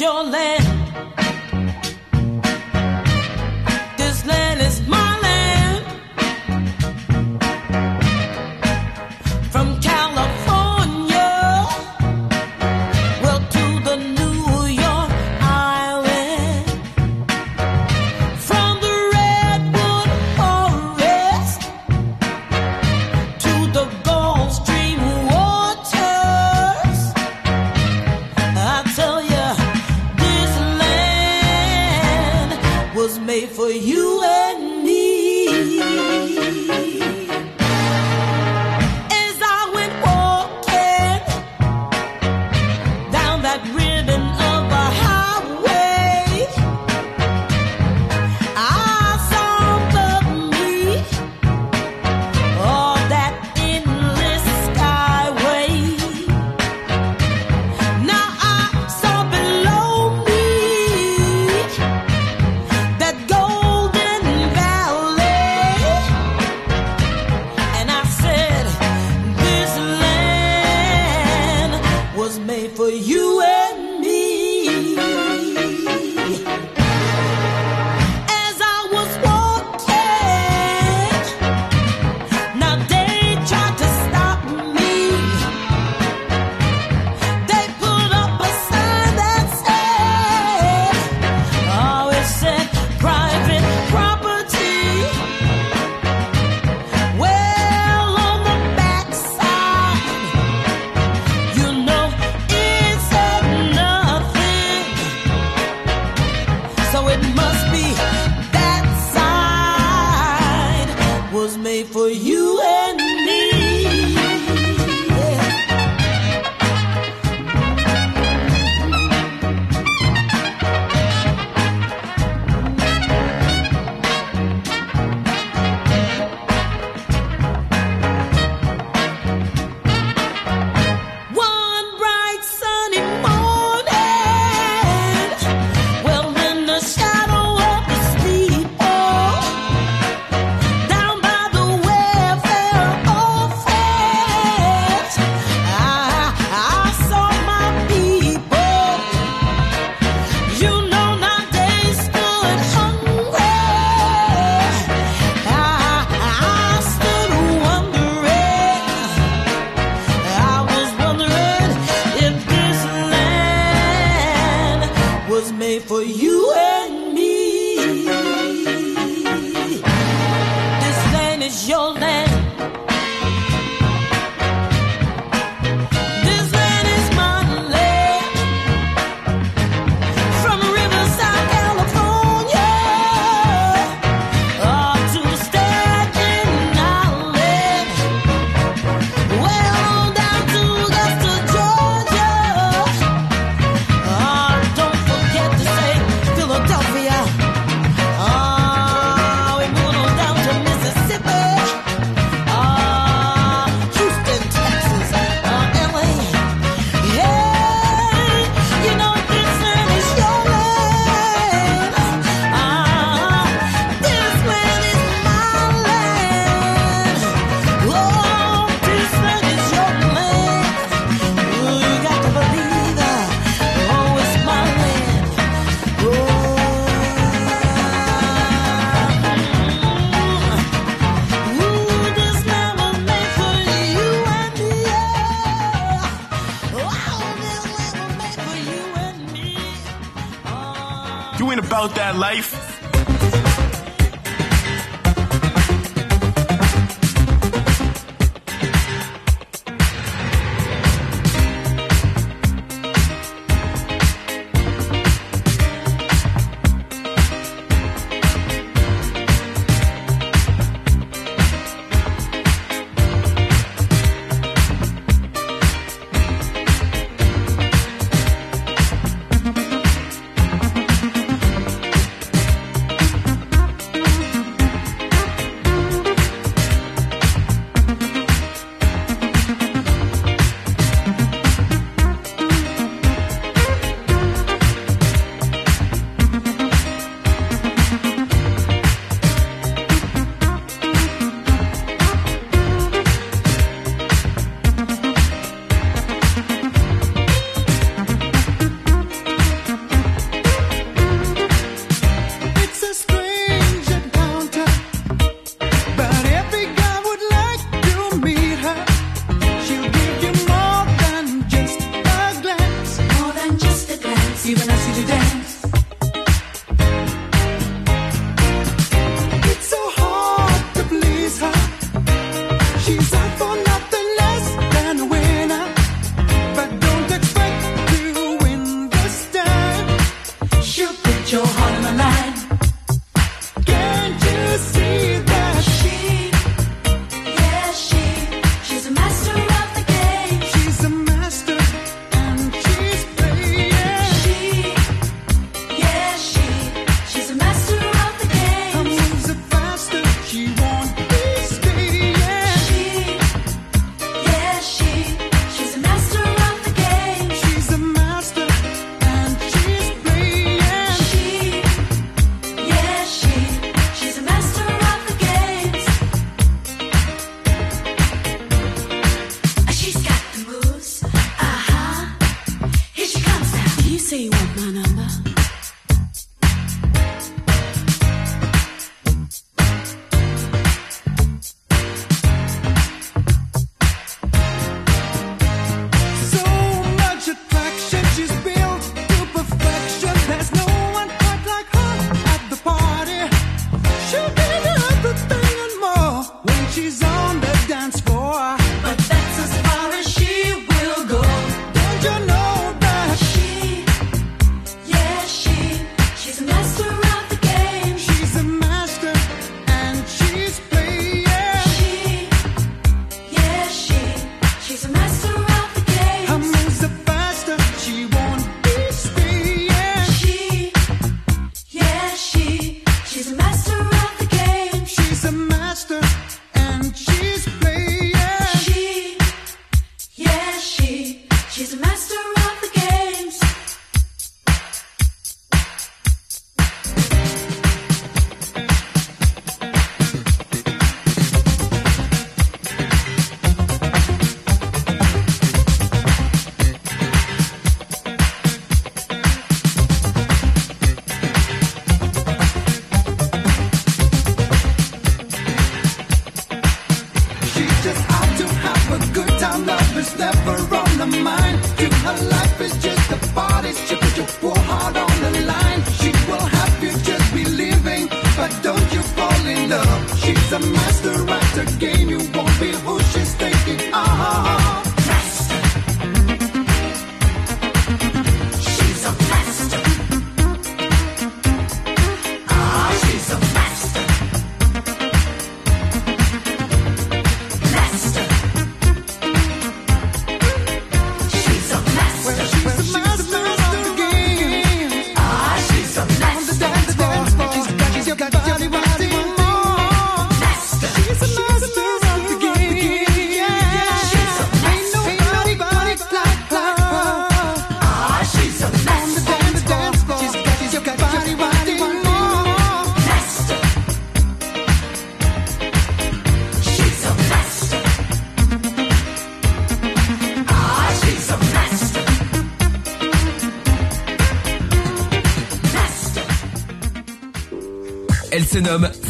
your land.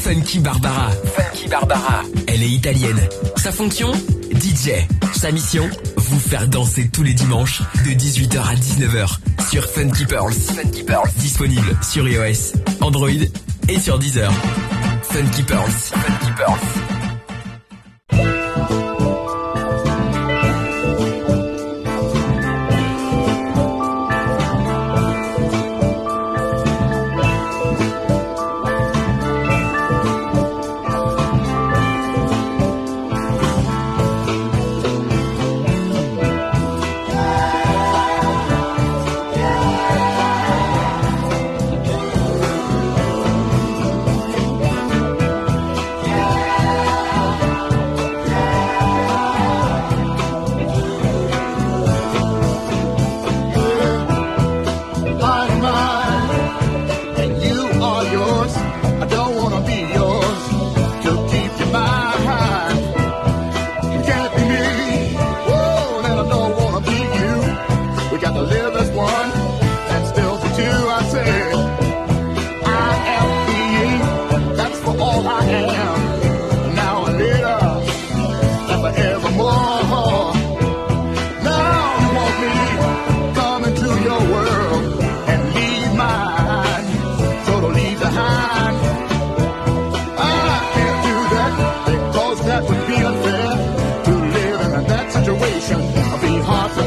Funky Barbara. Funky Barbara. Elle est italienne. Sa fonction DJ. Sa mission Vous faire danser tous les dimanches de 18h à 19h sur Funky Pearls. Funky Pearls. Disponible sur iOS, Android et sur Deezer. Funky Pearls.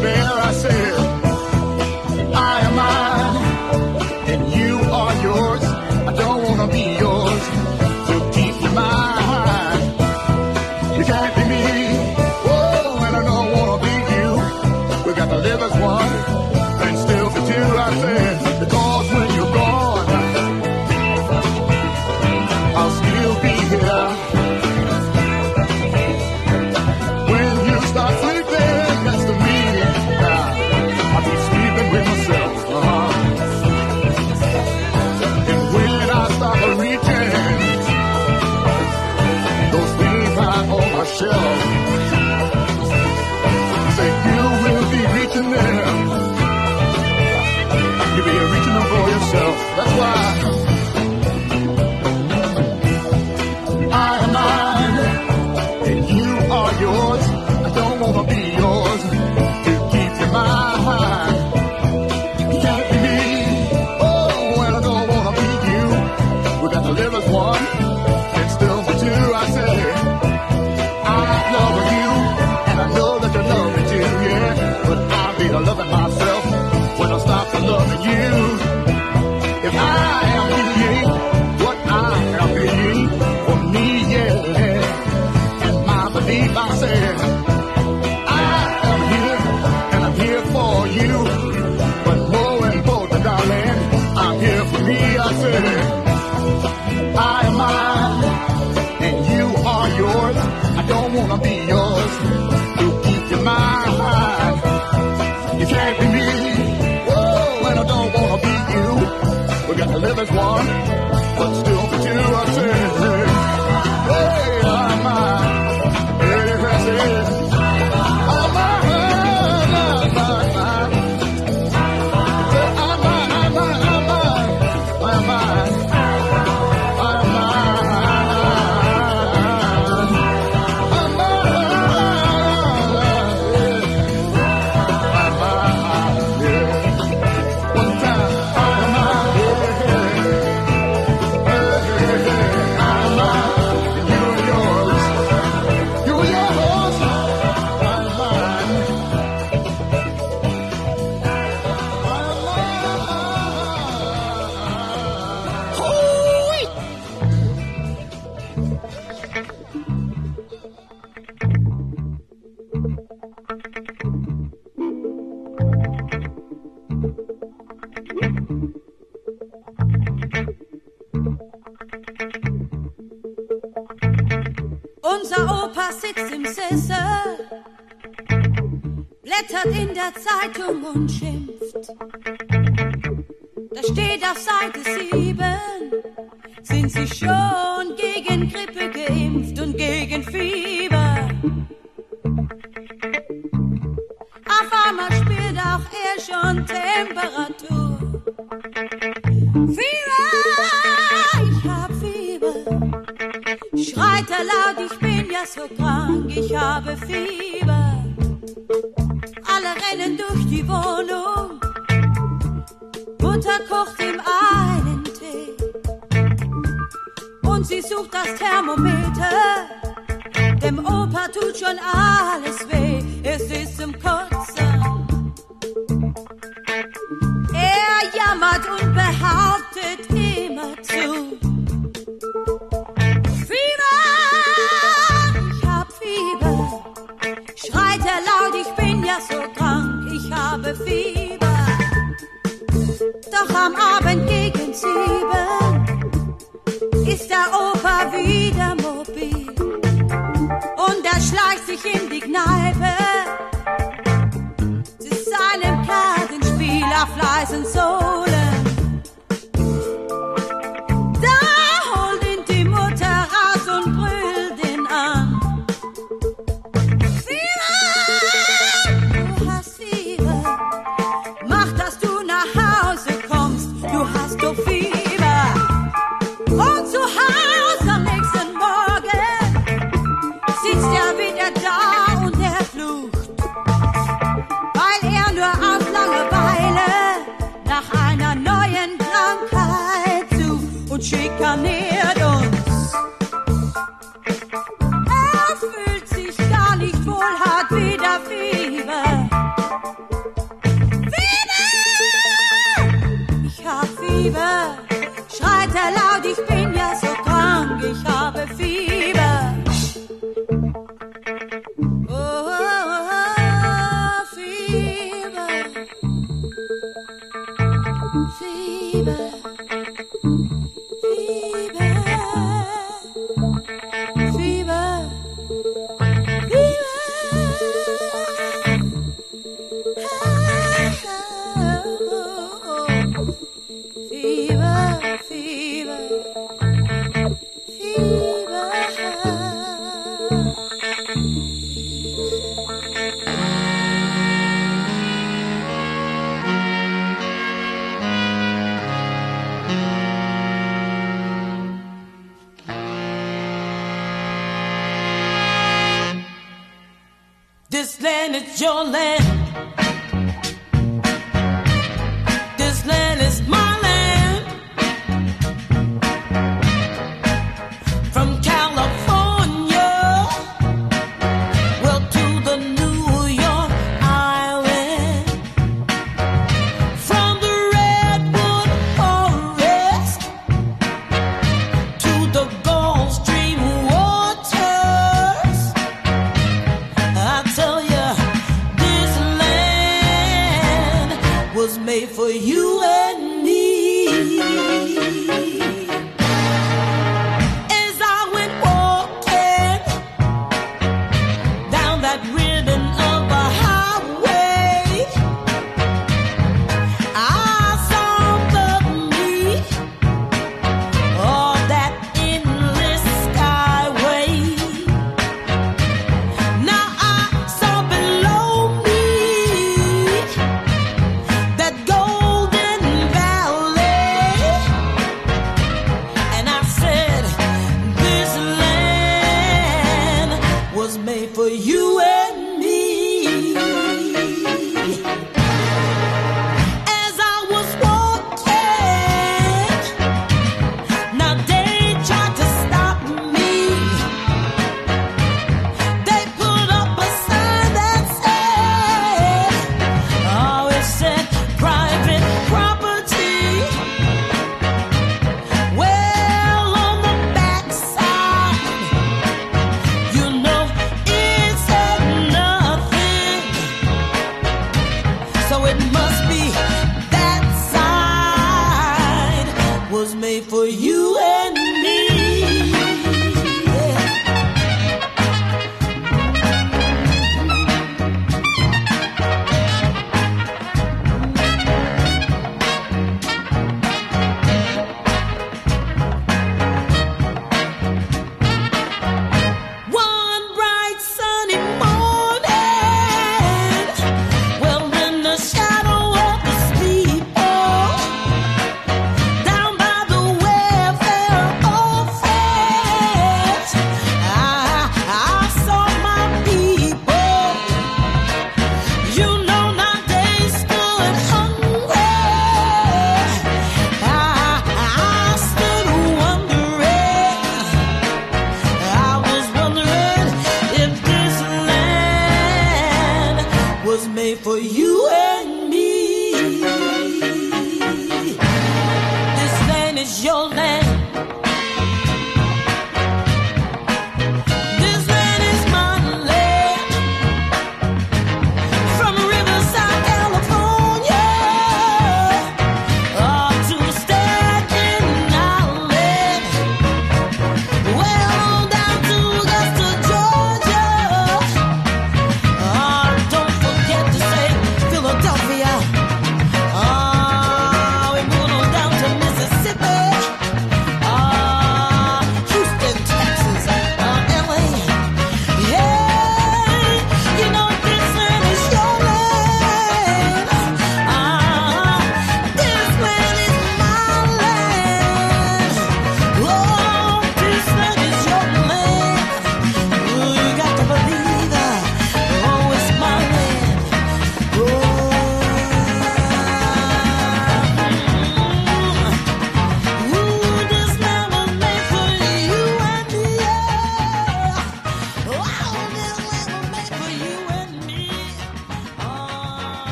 bear. I said, Klassik Simsisse blättert in der Zeitung und schimpft. Da steht auf Seite 7, sind sie schon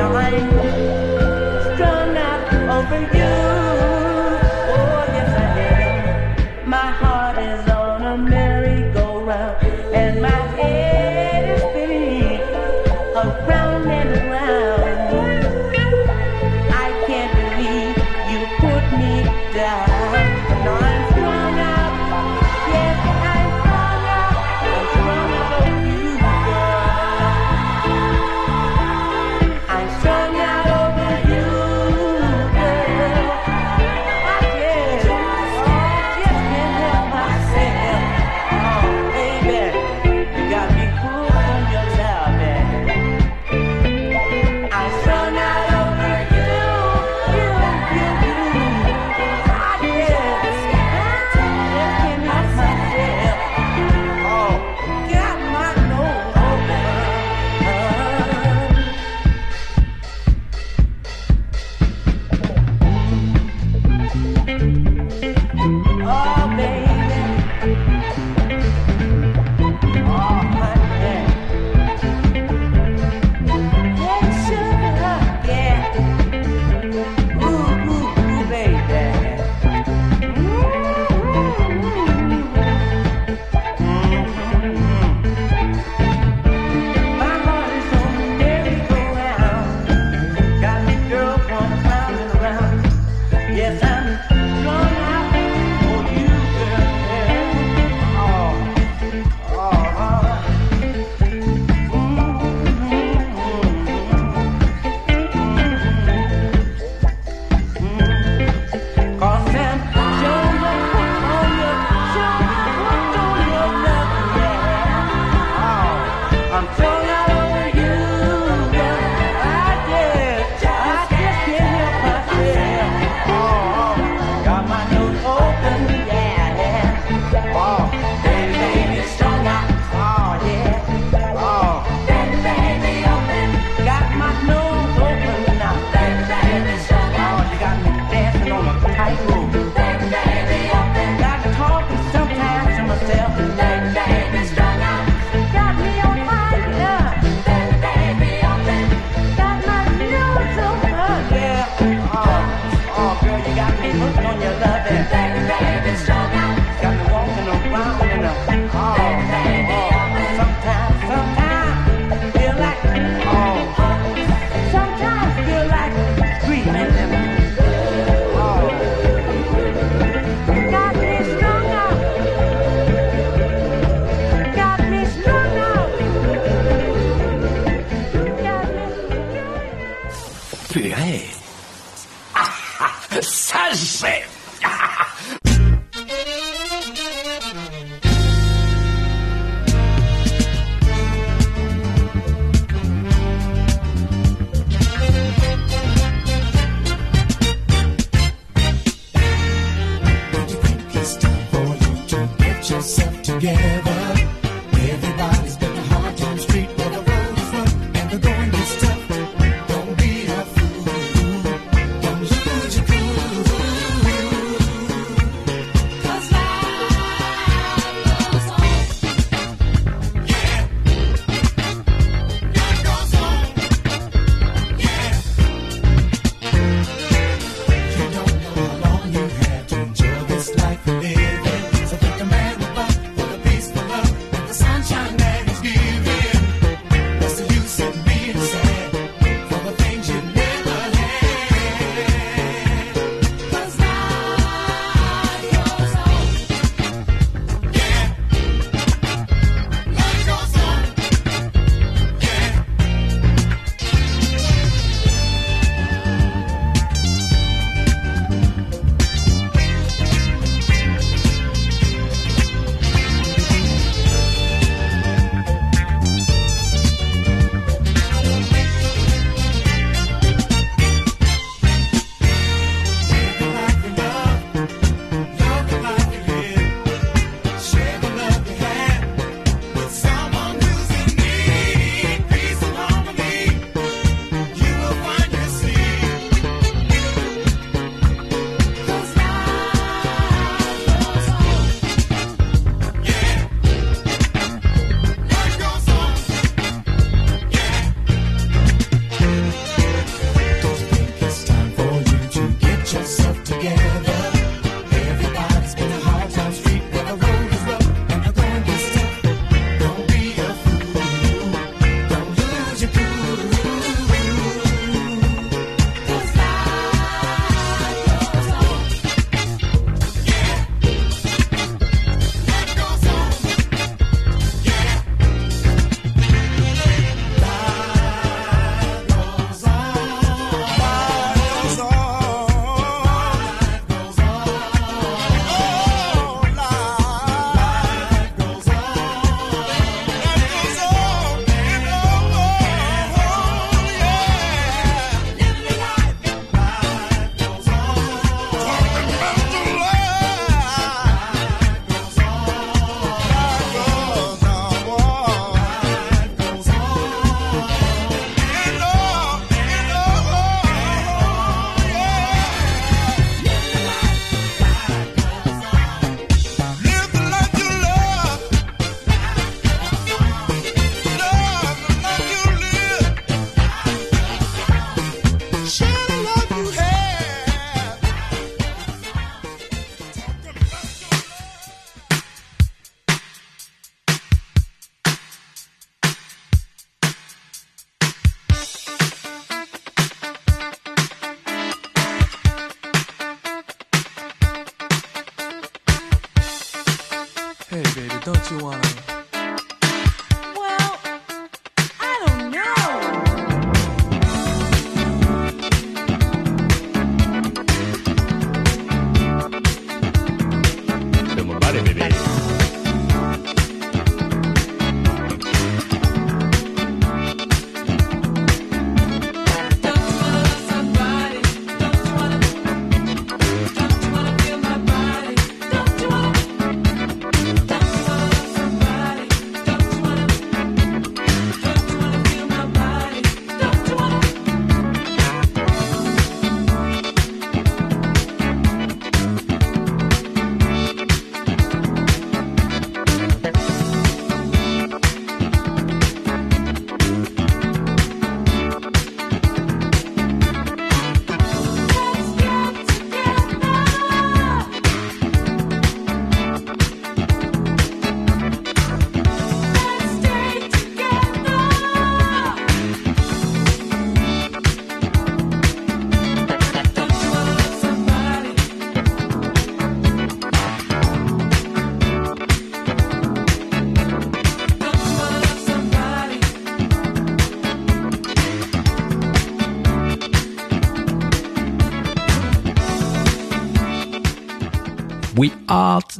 I'm strung out over you.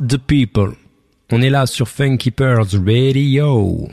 The People. On est là sur Funkeepers Radio.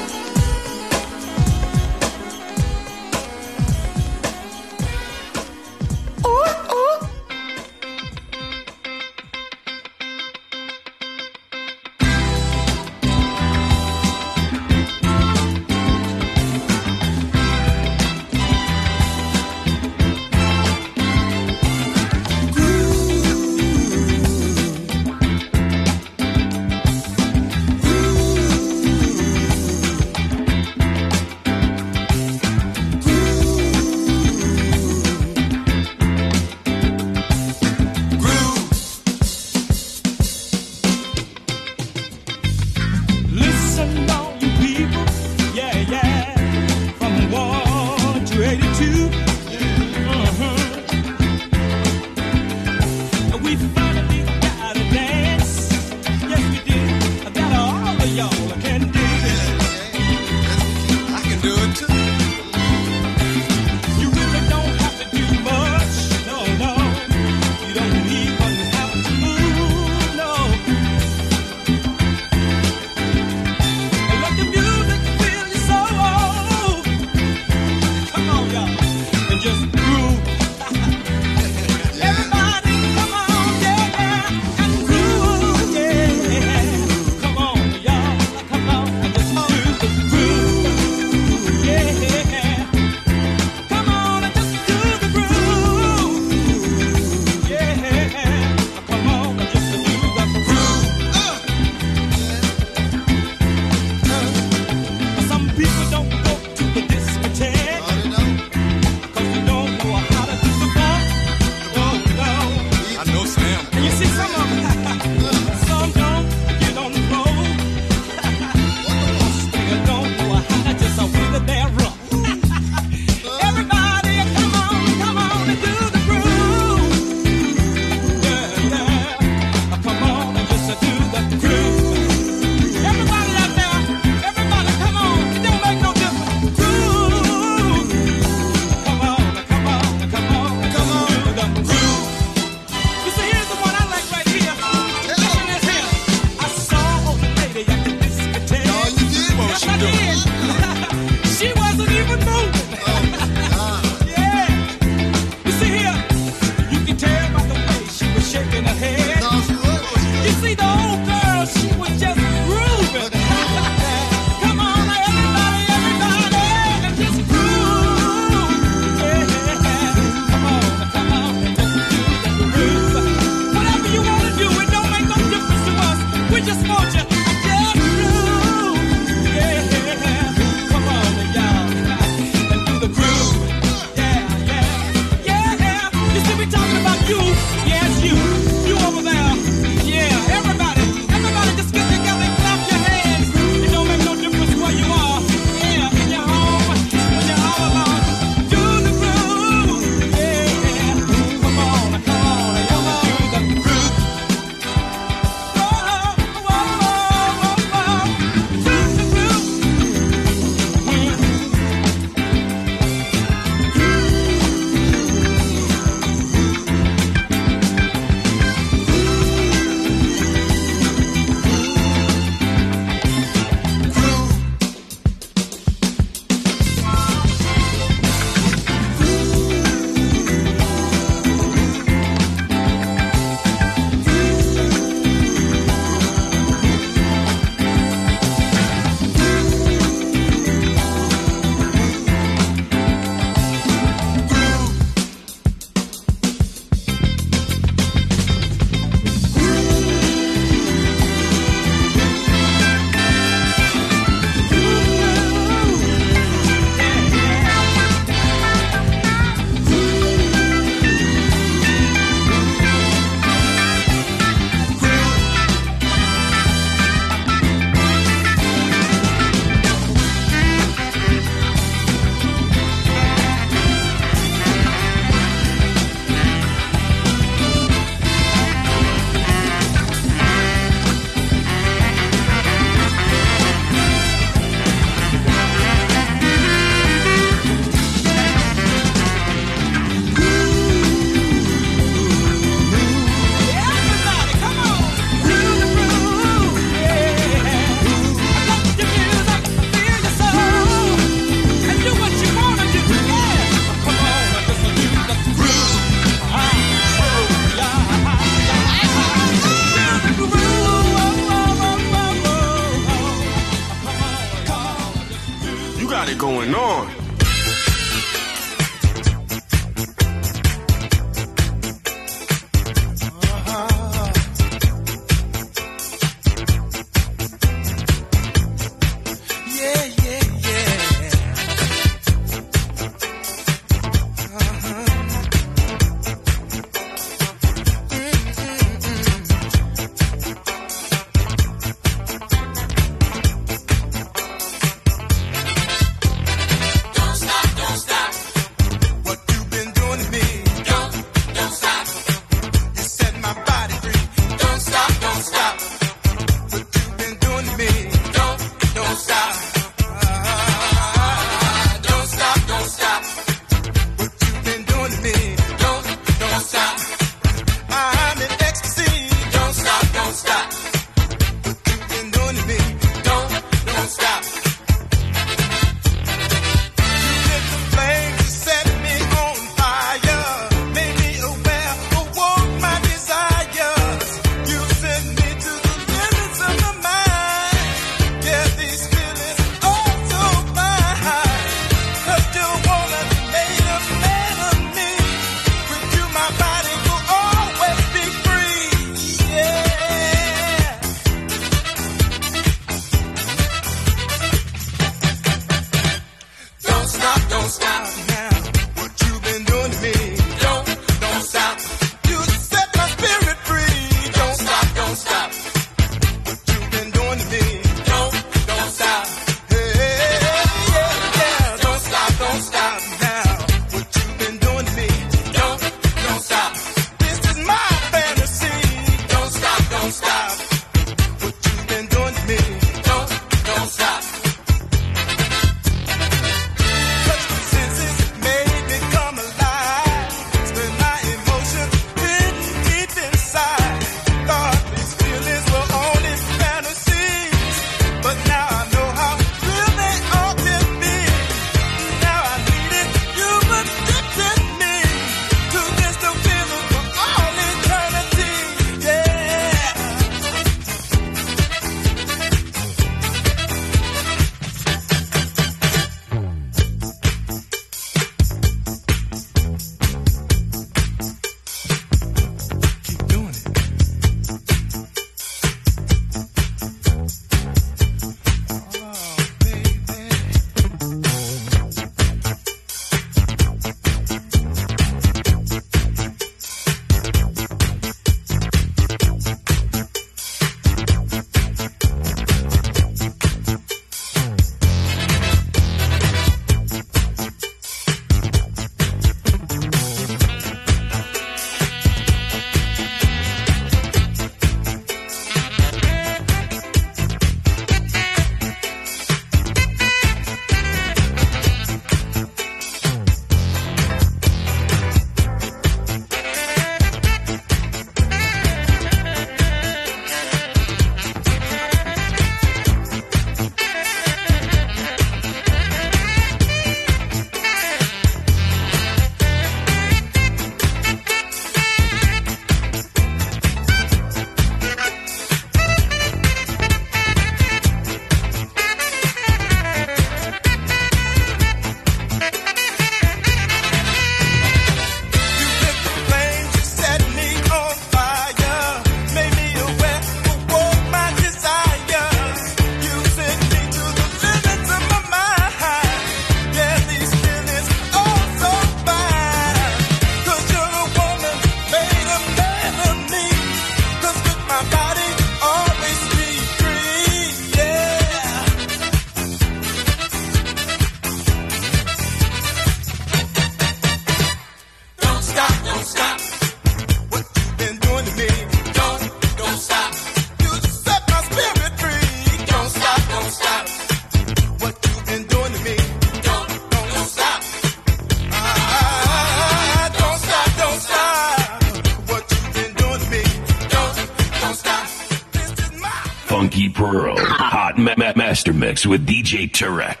With DJ Turek.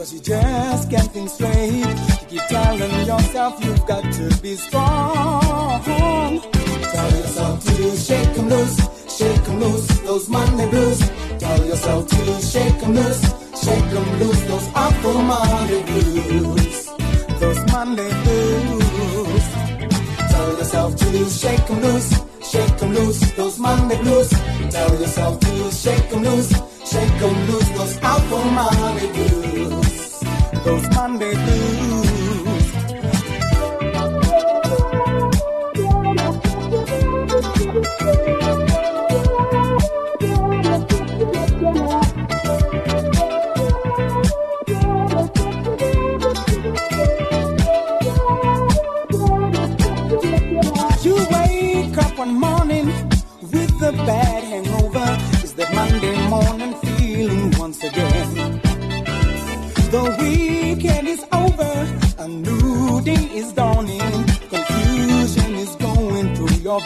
Cause you just can't think straight. You keep telling yourself you've got to be strong. Tell yourself to shake 'em loose, shake 'em loose, those Monday blues. Tell yourself to shake 'em loose, shake 'em loose, those awful Monday blues. Those Monday blues. Tell yourself to shake 'em loose, shake 'em loose, those Monday blues. Tell yourself to shake 'em loose, shake 'em loose, those awful Monday blues. Those Monday blues.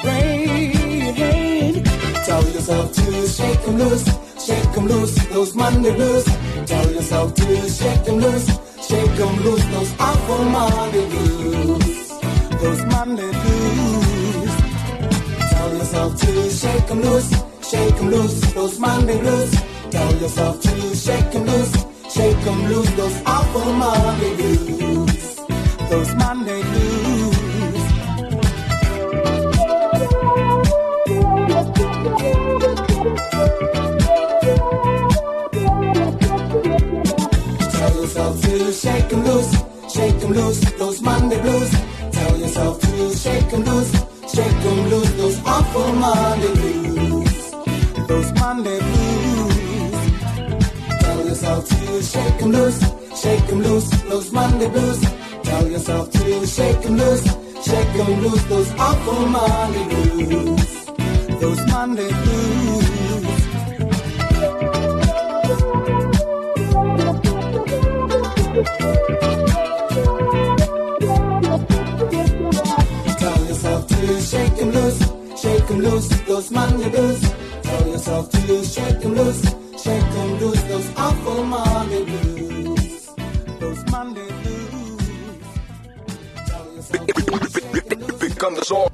Brain. Tell yourself to shake 'em loose, shake 'em loose, those Monday blues. Tell yourself to shake 'em loose, shake 'em loose, those awful Monday blues. Those Monday blues. Tell yourself to shake 'em loose, shake 'em loose, those Monday blues. Tell yourself to shake 'em loose, shake 'em loose, those awful Monday blues. Those Monday blues. Loose, those Monday blues. Tell yourself to shake 'em loose, shake 'em loose, those awful Monday blues. Those Monday blues. Tell yourself to shake 'em loose, shake 'em loose, those Monday blues. Tell yourself to shake 'em loose, shake 'em loose, those awful Monday blues. Those Monday blues. Tell yourself to shake 'em loose, shake 'em loose, those awful Monday blues. Those Monday blues. Tell yourself to shake 'em loose. Become the song.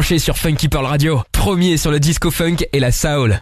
branché sur Funky Pearl Radio, premier sur le disco funk et la soul.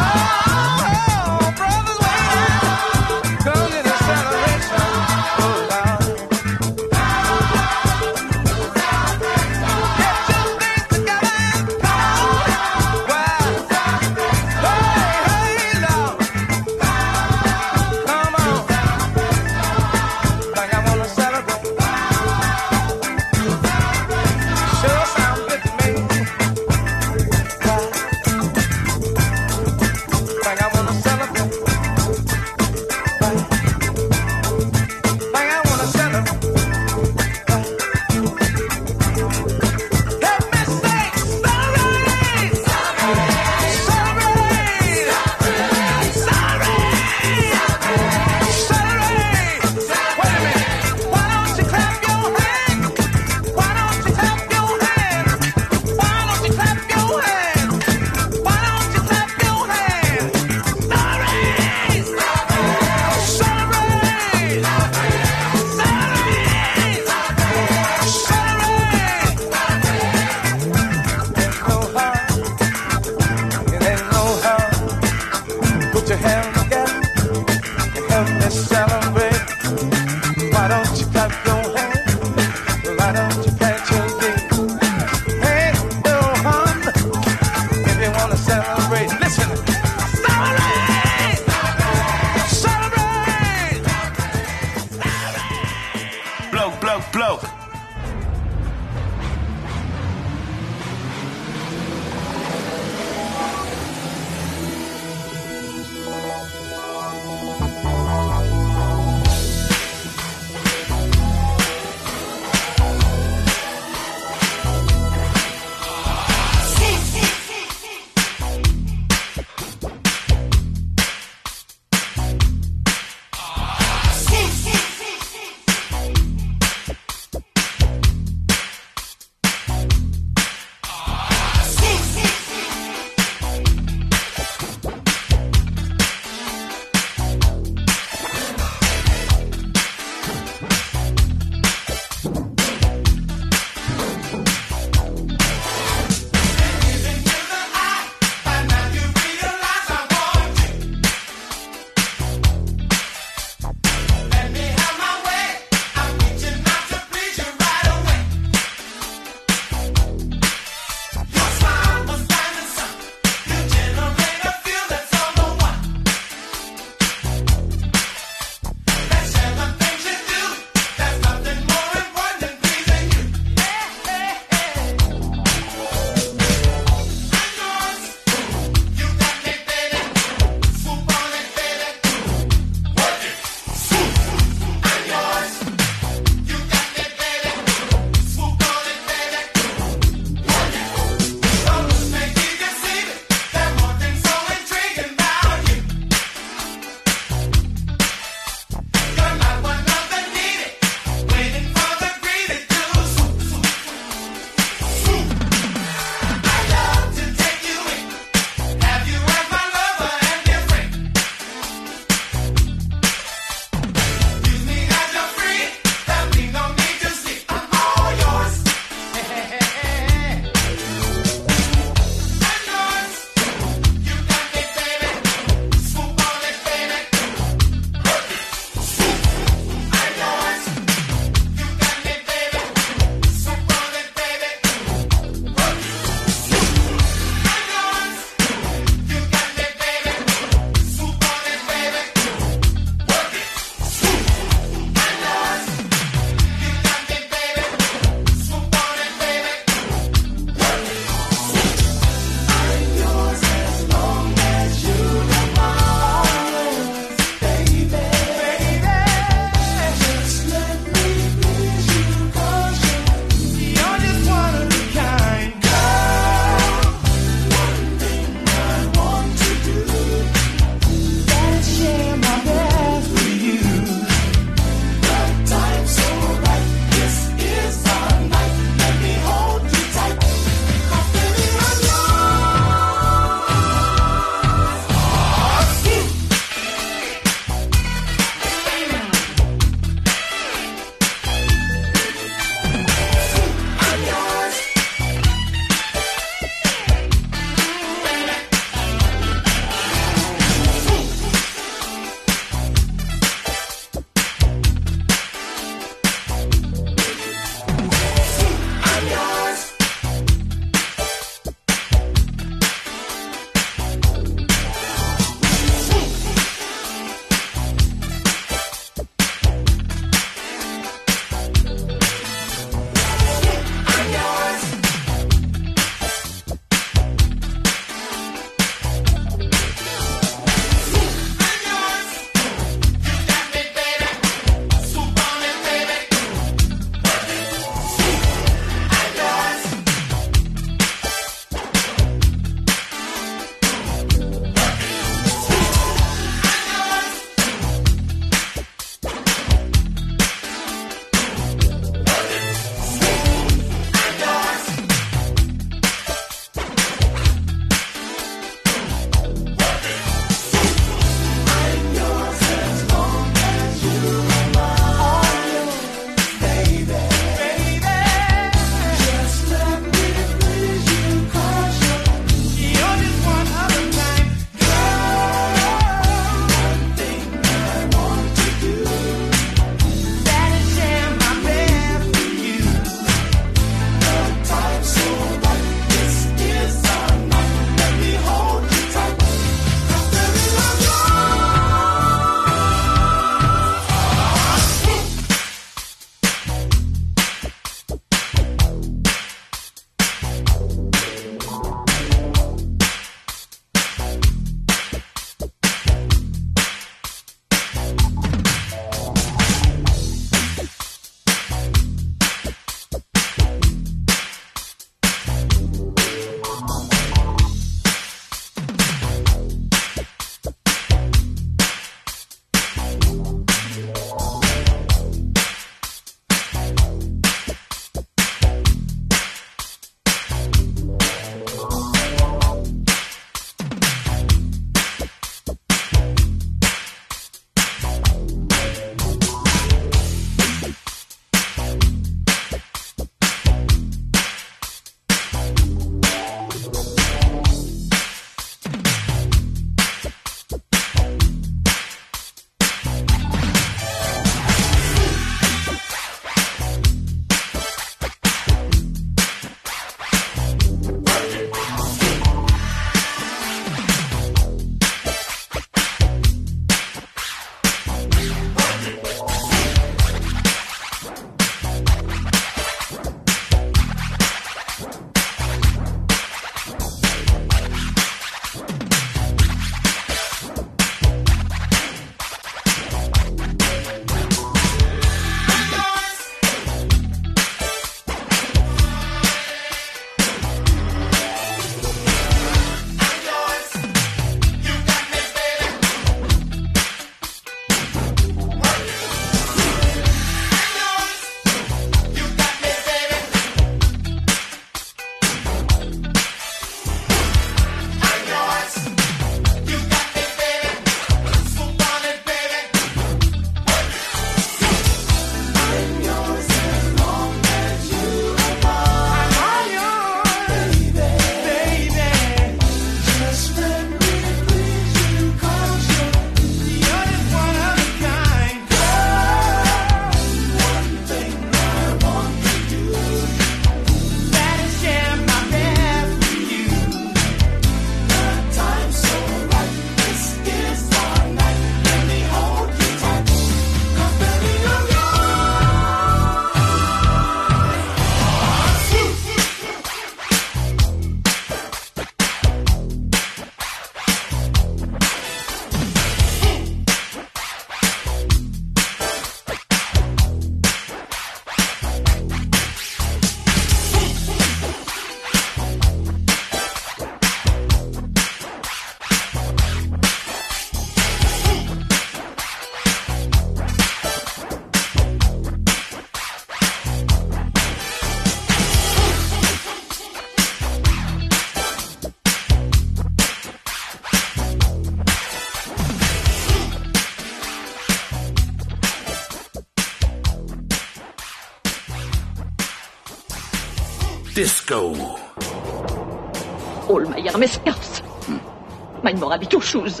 shoes.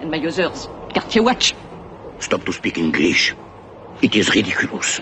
And my other cartier watch. Stop to speak English. It is ridiculous.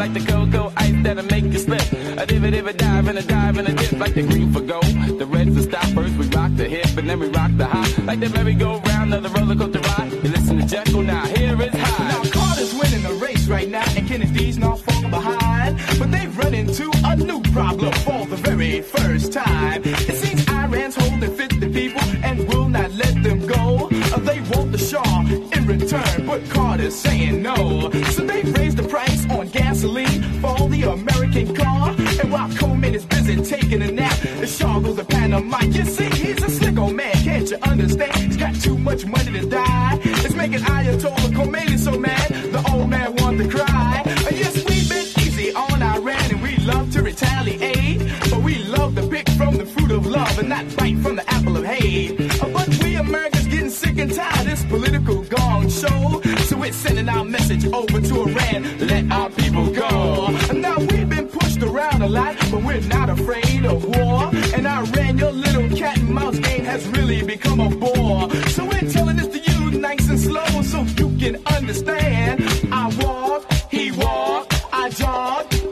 like the cocoa ice that'll make you slip. A div a div a dive and a dive and a dip like the green for gold. The reds will stop first, we rock the hip and then we rock the high like the merry-go-round